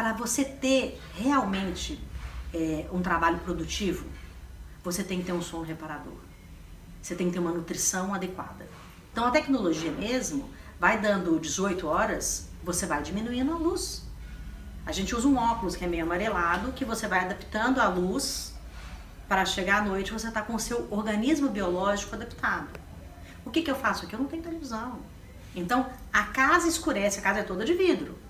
para você ter realmente é, um trabalho produtivo, você tem que ter um sono reparador. Você tem que ter uma nutrição adequada. Então a tecnologia mesmo vai dando 18 horas, você vai diminuindo a luz. A gente usa um óculos que é meio amarelado, que você vai adaptando a luz para chegar à noite você está com o seu organismo biológico adaptado. O que, que eu faço aqui? Eu não tenho televisão. Então a casa escurece, a casa é toda de vidro.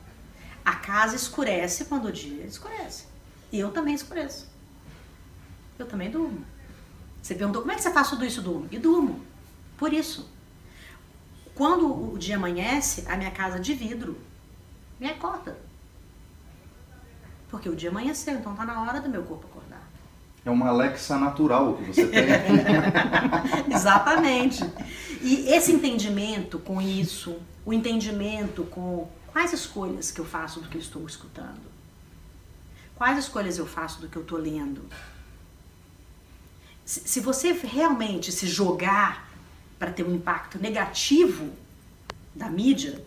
A casa escurece quando o dia escurece. E eu também escureço. Eu também durmo. Você perguntou como é que você faz tudo isso? Durmo. E durmo. Por isso. Quando o dia amanhece, a minha casa de vidro me acorda. Porque o dia amanheceu, então tá na hora do meu corpo acordar. É uma Alexa natural que você tem. Exatamente. E esse entendimento com isso, o entendimento com quais escolhas que eu faço do que eu estou escutando, quais escolhas eu faço do que eu estou lendo. Se, você realmente se jogar para ter um impacto negativo da mídia,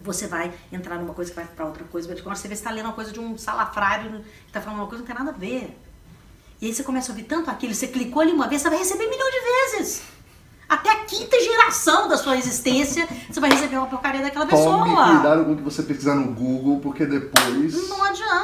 você vai entrar numa coisa que vai para outra coisa. Você vê, você está lendo uma coisa de um salafrário que está falando uma coisa que não tem nada a ver. E aí você começa a ouvir tanto aquilo, você clicou ali uma vez, você vai receber milhão de vezes. Até a quinta geração da sua existência, você vai receber uma porcaria daquela pessoa. Tome cuidado com o que você pesquisar no Google, porque depois... Não adianta.